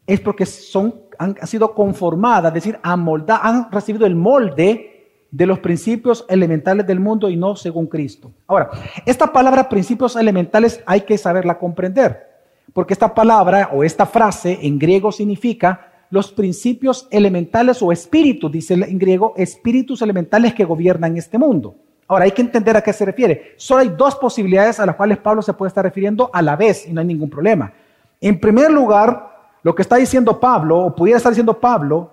es porque son, han, sido conformadas, es decir, han recibido el molde de los principios elementales del mundo y no según Cristo. Ahora, esta palabra principios elementales hay que saberla comprender, porque esta palabra o esta frase en griego significa los principios elementales o espíritus, dice en griego, espíritus elementales que gobiernan este mundo. Ahora, hay que entender a qué se refiere. Solo hay dos posibilidades a las cuales Pablo se puede estar refiriendo a la vez y no hay ningún problema. En primer lugar, lo que está diciendo Pablo, o pudiera estar diciendo Pablo,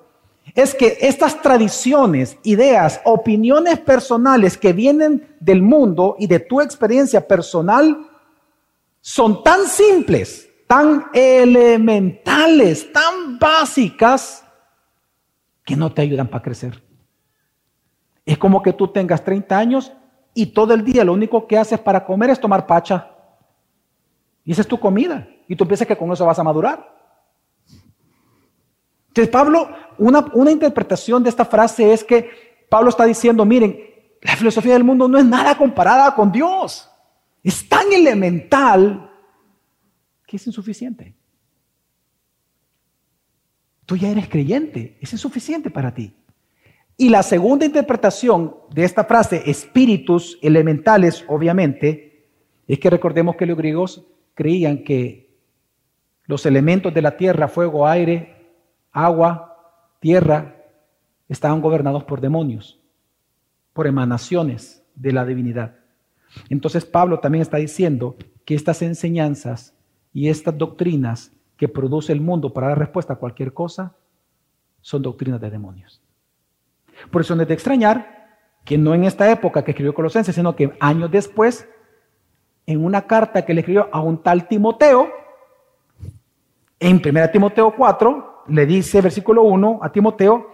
es que estas tradiciones, ideas, opiniones personales que vienen del mundo y de tu experiencia personal son tan simples, tan elementales, tan básicas, que no te ayudan para crecer. Es como que tú tengas 30 años y todo el día lo único que haces para comer es tomar pacha. Y esa es tu comida. Y tú piensas que con eso vas a madurar. Entonces, Pablo, una, una interpretación de esta frase es que Pablo está diciendo, miren, la filosofía del mundo no es nada comparada con Dios. Es tan elemental que es insuficiente. Tú ya eres creyente, es insuficiente para ti. Y la segunda interpretación de esta frase, espíritus elementales, obviamente, es que recordemos que los griegos creían que los elementos de la tierra, fuego, aire, agua, tierra, estaban gobernados por demonios, por emanaciones de la divinidad. Entonces Pablo también está diciendo que estas enseñanzas y estas doctrinas que produce el mundo para dar respuesta a cualquier cosa son doctrinas de demonios. Por eso no es de extrañar que no en esta época que escribió Colosenses, sino que años después, en una carta que le escribió a un tal Timoteo, en 1 Timoteo 4, le dice, versículo 1, a Timoteo,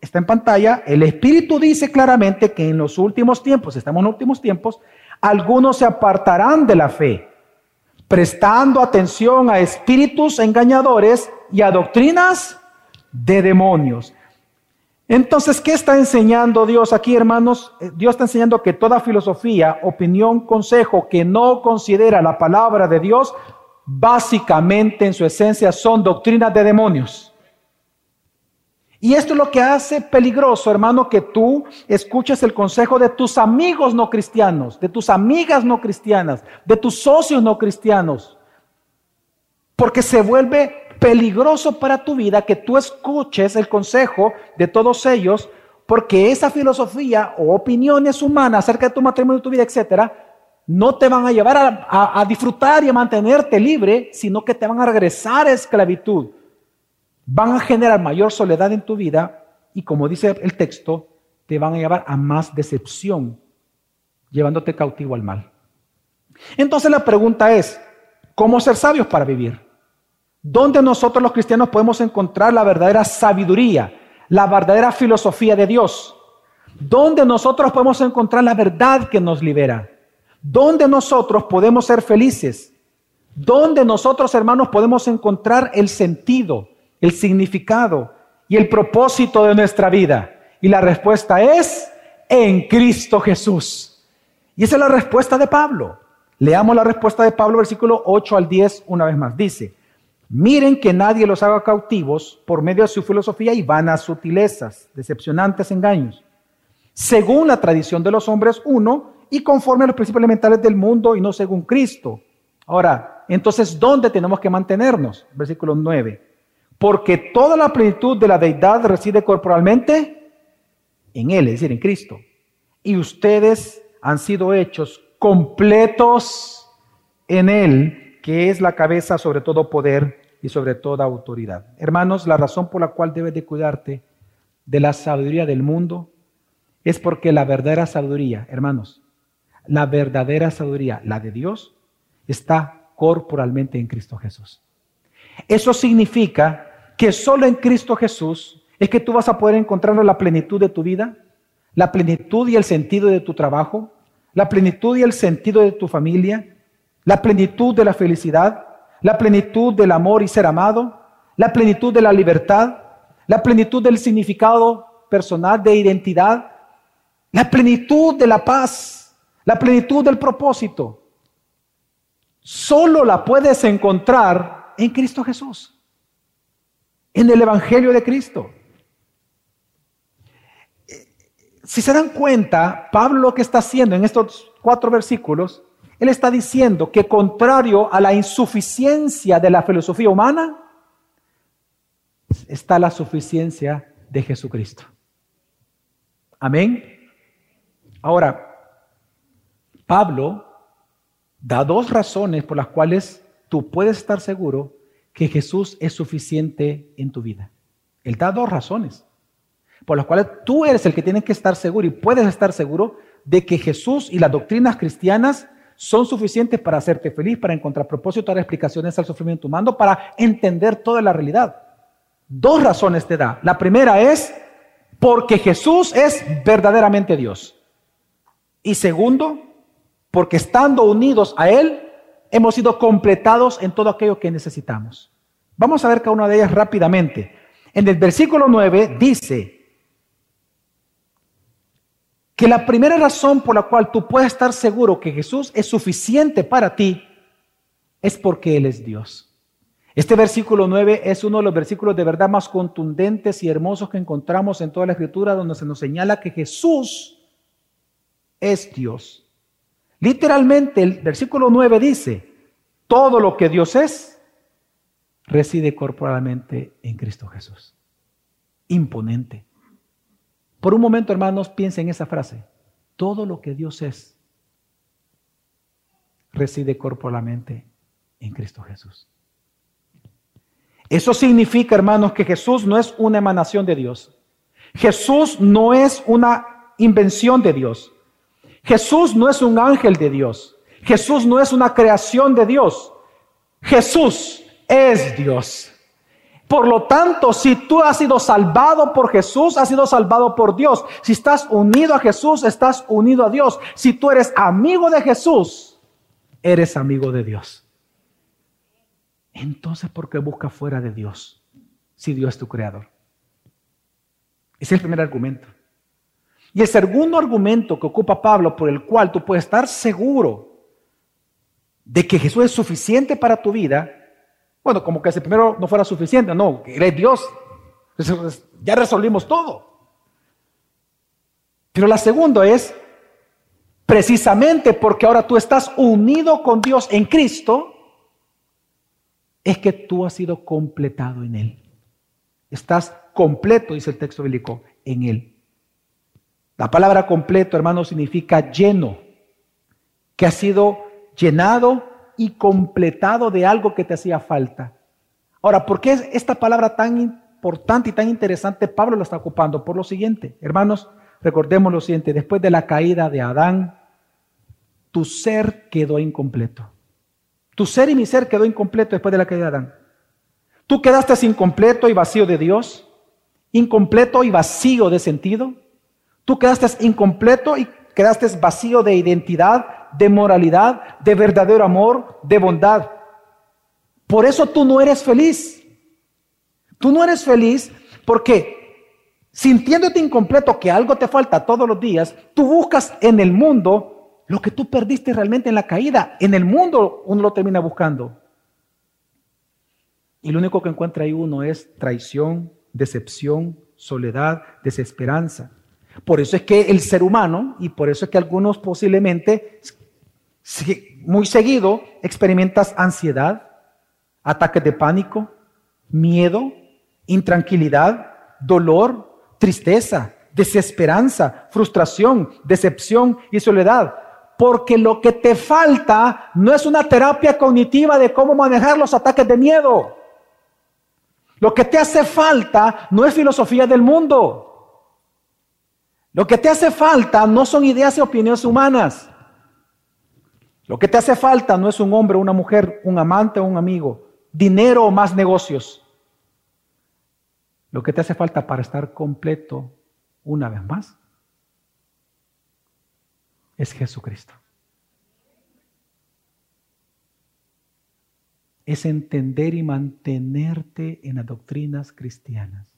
está en pantalla, el Espíritu dice claramente que en los últimos tiempos, estamos en los últimos tiempos, algunos se apartarán de la fe, prestando atención a espíritus engañadores y a doctrinas de demonios. Entonces, ¿qué está enseñando Dios aquí, hermanos? Eh, Dios está enseñando que toda filosofía, opinión, consejo que no considera la palabra de Dios, básicamente en su esencia son doctrinas de demonios. Y esto es lo que hace peligroso, hermano, que tú escuches el consejo de tus amigos no cristianos, de tus amigas no cristianas, de tus socios no cristianos. Porque se vuelve peligroso para tu vida que tú escuches el consejo de todos ellos, porque esa filosofía o opiniones humanas acerca de tu matrimonio, tu vida, etcétera, no te van a llevar a, a disfrutar y a mantenerte libre, sino que te van a regresar a esclavitud van a generar mayor soledad en tu vida y como dice el texto, te van a llevar a más decepción, llevándote cautivo al mal. Entonces la pregunta es, ¿cómo ser sabios para vivir? ¿Dónde nosotros los cristianos podemos encontrar la verdadera sabiduría, la verdadera filosofía de Dios? ¿Dónde nosotros podemos encontrar la verdad que nos libera? ¿Dónde nosotros podemos ser felices? ¿Dónde nosotros, hermanos, podemos encontrar el sentido, el significado y el propósito de nuestra vida? Y la respuesta es en Cristo Jesús. Y esa es la respuesta de Pablo. Leamos la respuesta de Pablo, versículo 8 al 10, una vez más. Dice, miren que nadie los haga cautivos por medio de su filosofía y vanas sutilezas, decepcionantes engaños, según la tradición de los hombres, uno, y conforme a los principios elementales del mundo y no según Cristo. Ahora, entonces, ¿dónde tenemos que mantenernos? Versículo 9 porque toda la plenitud de la deidad reside corporalmente en Él, es decir, en Cristo. Y ustedes han sido hechos completos en Él, que es la cabeza sobre todo poder y sobre toda autoridad. Hermanos, la razón por la cual debes de cuidarte de la sabiduría del mundo es porque la verdadera sabiduría, hermanos, la verdadera sabiduría, la de Dios, está corporalmente en Cristo Jesús. Eso significa que solo en Cristo Jesús es que tú vas a poder encontrar la plenitud de tu vida, la plenitud y el sentido de tu trabajo, la plenitud y el sentido de tu familia, la plenitud de la felicidad, la plenitud del amor y ser amado, la plenitud de la libertad, la plenitud del significado personal de identidad, la plenitud de la paz, la plenitud del propósito. Solo la puedes encontrar en Cristo Jesús, en el Evangelio de Cristo. Si se dan cuenta, Pablo lo que está haciendo en estos cuatro versículos, él está diciendo que contrario a la insuficiencia de la filosofía humana, está la suficiencia de Jesucristo. Amén. Ahora, Pablo da dos razones por las cuales tú puedes estar seguro que Jesús es suficiente en tu vida. Él da dos razones por las cuales tú eres el que tienes que estar seguro y puedes estar seguro de que Jesús y las doctrinas cristianas son suficientes para hacerte feliz, para encontrar propósito, dar explicaciones al sufrimiento humano, para entender toda la realidad. Dos razones te da. La primera es porque Jesús es verdaderamente Dios. Y segundo, porque estando unidos a Él, hemos sido completados en todo aquello que necesitamos. Vamos a ver cada una de ellas rápidamente. En el versículo 9 dice, que la primera razón por la cual tú puedes estar seguro que Jesús es suficiente para ti es porque Él es Dios. Este versículo 9 es uno de los versículos de verdad más contundentes y hermosos que encontramos en toda la escritura donde se nos señala que Jesús es Dios. Literalmente el versículo 9 dice, todo lo que Dios es reside corporalmente en Cristo Jesús. Imponente. Por un momento, hermanos, piensen en esa frase. Todo lo que Dios es reside corporalmente en Cristo Jesús. Eso significa, hermanos, que Jesús no es una emanación de Dios. Jesús no es una invención de Dios. Jesús no es un ángel de Dios. Jesús no es una creación de Dios. Jesús es Dios. Por lo tanto, si tú has sido salvado por Jesús, has sido salvado por Dios. Si estás unido a Jesús, estás unido a Dios. Si tú eres amigo de Jesús, eres amigo de Dios. Entonces, ¿por qué busca fuera de Dios si Dios es tu creador? Ese es el primer argumento. Y el segundo argumento que ocupa Pablo, por el cual tú puedes estar seguro de que Jesús es suficiente para tu vida, bueno, como que ese primero no fuera suficiente, no, eres Dios, ya resolvimos todo. Pero la segunda es, precisamente porque ahora tú estás unido con Dios en Cristo, es que tú has sido completado en Él. Estás completo, dice el texto bíblico, en Él. La palabra completo, hermano, significa lleno, que ha sido llenado y completado de algo que te hacía falta. Ahora, ¿por qué es esta palabra tan importante y tan interesante? Pablo lo está ocupando por lo siguiente. Hermanos, recordemos lo siguiente. Después de la caída de Adán, tu ser quedó incompleto. Tu ser y mi ser quedó incompleto después de la caída de Adán. Tú quedaste incompleto y vacío de Dios, incompleto y vacío de sentido. Tú quedaste incompleto y quedaste vacío de identidad, de moralidad, de verdadero amor, de bondad. Por eso tú no eres feliz. Tú no eres feliz porque sintiéndote incompleto, que algo te falta todos los días, tú buscas en el mundo lo que tú perdiste realmente en la caída. En el mundo uno lo termina buscando. Y lo único que encuentra ahí uno es traición, decepción, soledad, desesperanza. Por eso es que el ser humano, y por eso es que algunos posiblemente muy seguido experimentas ansiedad, ataques de pánico, miedo, intranquilidad, dolor, tristeza, desesperanza, frustración, decepción y soledad. Porque lo que te falta no es una terapia cognitiva de cómo manejar los ataques de miedo. Lo que te hace falta no es filosofía del mundo. Lo que te hace falta no son ideas y opiniones humanas. Lo que te hace falta no es un hombre, una mujer, un amante o un amigo, dinero o más negocios. Lo que te hace falta para estar completo una vez más es Jesucristo. Es entender y mantenerte en las doctrinas cristianas.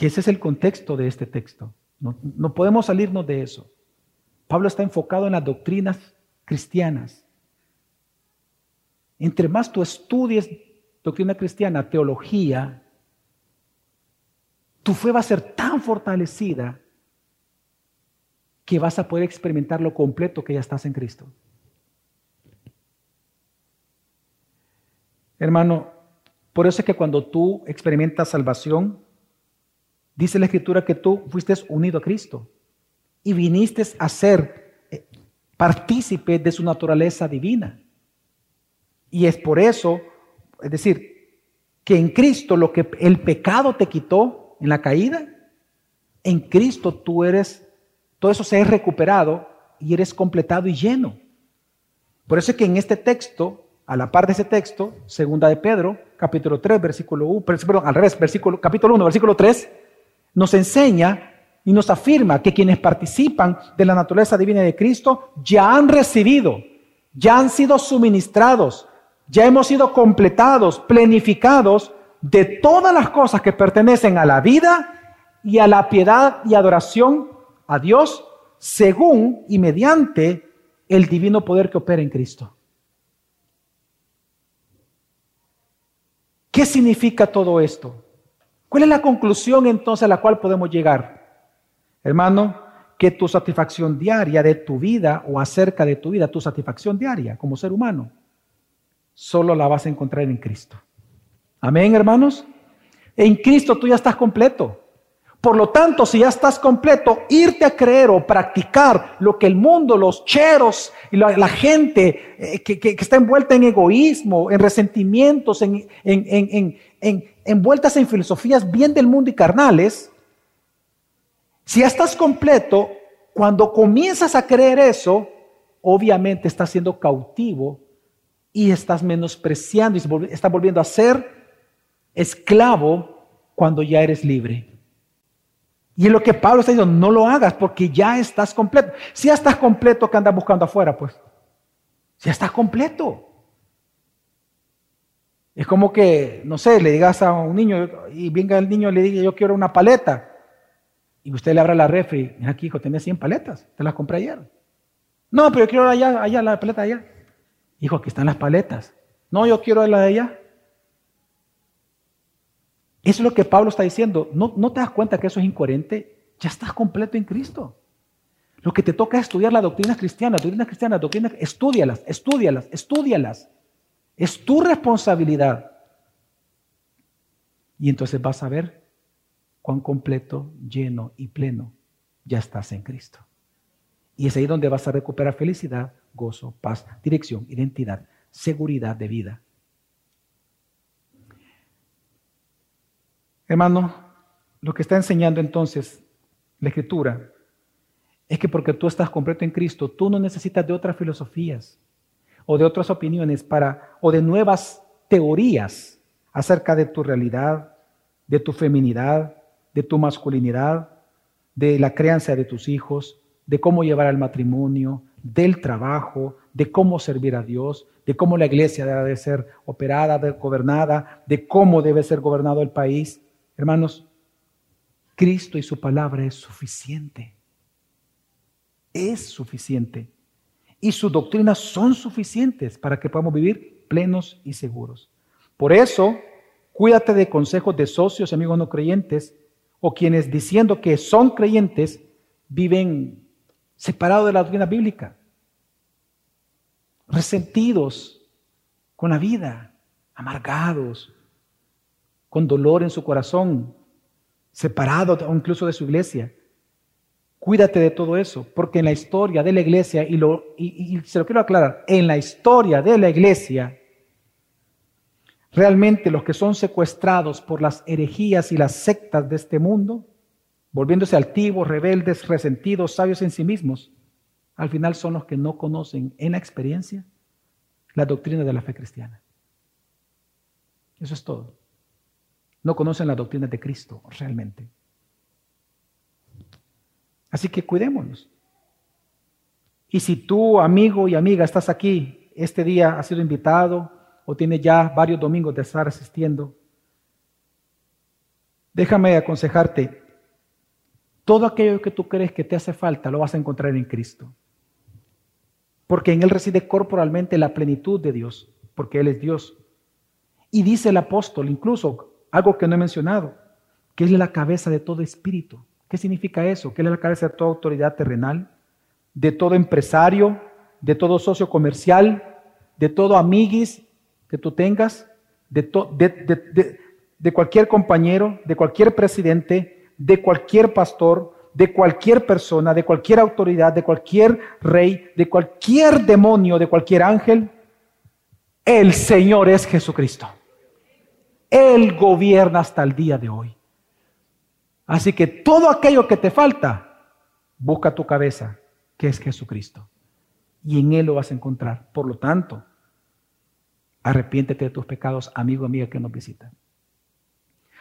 Que ese es el contexto de este texto. No, no podemos salirnos de eso. Pablo está enfocado en las doctrinas cristianas. Entre más tú estudies doctrina cristiana, teología, tu fe va a ser tan fortalecida que vas a poder experimentar lo completo que ya estás en Cristo. Hermano, por eso es que cuando tú experimentas salvación, dice la Escritura que tú fuiste unido a Cristo y viniste a ser eh, partícipe de su naturaleza divina. Y es por eso, es decir, que en Cristo lo que el pecado te quitó en la caída, en Cristo tú eres, todo eso se ha recuperado y eres completado y lleno. Por eso es que en este texto, a la par de ese texto, segunda de Pedro, capítulo 3, versículo 1, perdón, al revés, versículo, capítulo 1, versículo 3, nos enseña y nos afirma que quienes participan de la naturaleza divina de Cristo ya han recibido, ya han sido suministrados, ya hemos sido completados, plenificados de todas las cosas que pertenecen a la vida y a la piedad y adoración a Dios según y mediante el divino poder que opera en Cristo. ¿Qué significa todo esto? ¿Cuál es la conclusión entonces a la cual podemos llegar? Hermano, que tu satisfacción diaria de tu vida o acerca de tu vida, tu satisfacción diaria como ser humano, solo la vas a encontrar en Cristo. Amén, hermanos. En Cristo tú ya estás completo. Por lo tanto, si ya estás completo, irte a creer o practicar lo que el mundo, los cheros y la, gente eh, que, está envuelta en egoísmo, en resentimientos, en, en, envueltas en filosofías bien del mundo y carnales, si ya estás completo, cuando comienzas a creer eso, obviamente estás siendo cautivo y estás menospreciando y estás volviendo a ser esclavo cuando ya eres libre. Y es lo que Pablo está diciendo, no lo hagas porque ya estás completo. Si ya estás completo, ¿qué andas buscando afuera? Pues, si ya estás completo. Es como que, no sé, le digas a un niño y venga el niño y le diga, yo quiero una paleta y usted le abra la refri, mira aquí hijo, tenés 100 paletas, te las compré ayer. No, pero yo quiero allá, allá, la paleta allá. Hijo, aquí están las paletas. No, yo quiero la de allá. Eso es lo que Pablo está diciendo. ¿No, ¿No te das cuenta que eso es incoherente? Ya estás completo en Cristo. Lo que te toca es estudiar la doctrina cristiana, doctrina cristiana, doctrina, estudialas, estudialas, estudialas. Es tu responsabilidad. Y entonces vas a ver cuán completo, lleno y pleno ya estás en Cristo. Y es ahí donde vas a recuperar felicidad, gozo, paz, dirección, identidad, seguridad de vida. Hermano, lo que está enseñando entonces la Escritura es que porque tú estás completo en Cristo, tú no necesitas de otras filosofías o de otras opiniones para o de nuevas teorías acerca de tu realidad, de tu feminidad, de tu masculinidad, de la crianza de tus hijos, de cómo llevar al matrimonio, del trabajo, de cómo servir a Dios, de cómo la iglesia debe ser operada, gobernada, de cómo debe ser gobernado el país. Hermanos, Cristo y su palabra es suficiente. Es suficiente. Y sus doctrinas son suficientes para que podamos vivir plenos y seguros. Por eso, cuídate de consejos de socios y amigos no creyentes o quienes diciendo que son creyentes viven separados de la doctrina bíblica, resentidos con la vida, amargados, con dolor en su corazón, separados incluso de su iglesia. Cuídate de todo eso, porque en la historia de la iglesia, y, lo, y se lo quiero aclarar, en la historia de la iglesia, Realmente los que son secuestrados por las herejías y las sectas de este mundo, volviéndose altivos, rebeldes, resentidos, sabios en sí mismos, al final son los que no conocen en la experiencia la doctrina de la fe cristiana. Eso es todo. No conocen la doctrina de Cristo realmente. Así que cuidémonos. Y si tú, amigo y amiga, estás aquí, este día has sido invitado o tienes ya varios domingos de estar asistiendo, déjame aconsejarte, todo aquello que tú crees que te hace falta lo vas a encontrar en Cristo. Porque en Él reside corporalmente la plenitud de Dios, porque Él es Dios. Y dice el apóstol, incluso algo que no he mencionado, que es la cabeza de todo espíritu. ¿Qué significa eso? Que Él es la cabeza de toda autoridad terrenal, de todo empresario, de todo socio comercial, de todo amiguis que tú tengas, de, de, cualquier compañero, de cualquier presidente, de cualquier pastor, de cualquier persona, de cualquier autoridad, de cualquier rey, de cualquier demonio, de cualquier ángel. El Señor es Jesucristo. Él gobierna hasta el día de hoy. Así que todo aquello que te falta, busca tu cabeza, que es Jesucristo. Y en Él lo vas a encontrar. Por lo tanto, arrepiéntete de tus pecados, amigo, amiga que nos visita.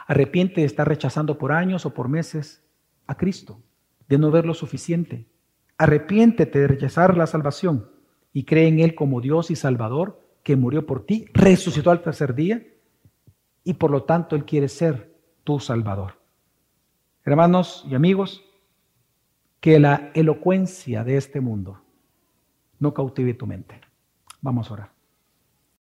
Arrepiente de estar rechazando por años o por meses a Cristo, de no ver lo suficiente. Arrepiéntete de rechazar la salvación y cree en Él como Dios y Salvador, que murió por ti, resucitó al tercer día y por lo tanto Él quiere ser tu Salvador. Hermanos y amigos, que la elocuencia de este mundo no cautive tu mente. Vamos a orar.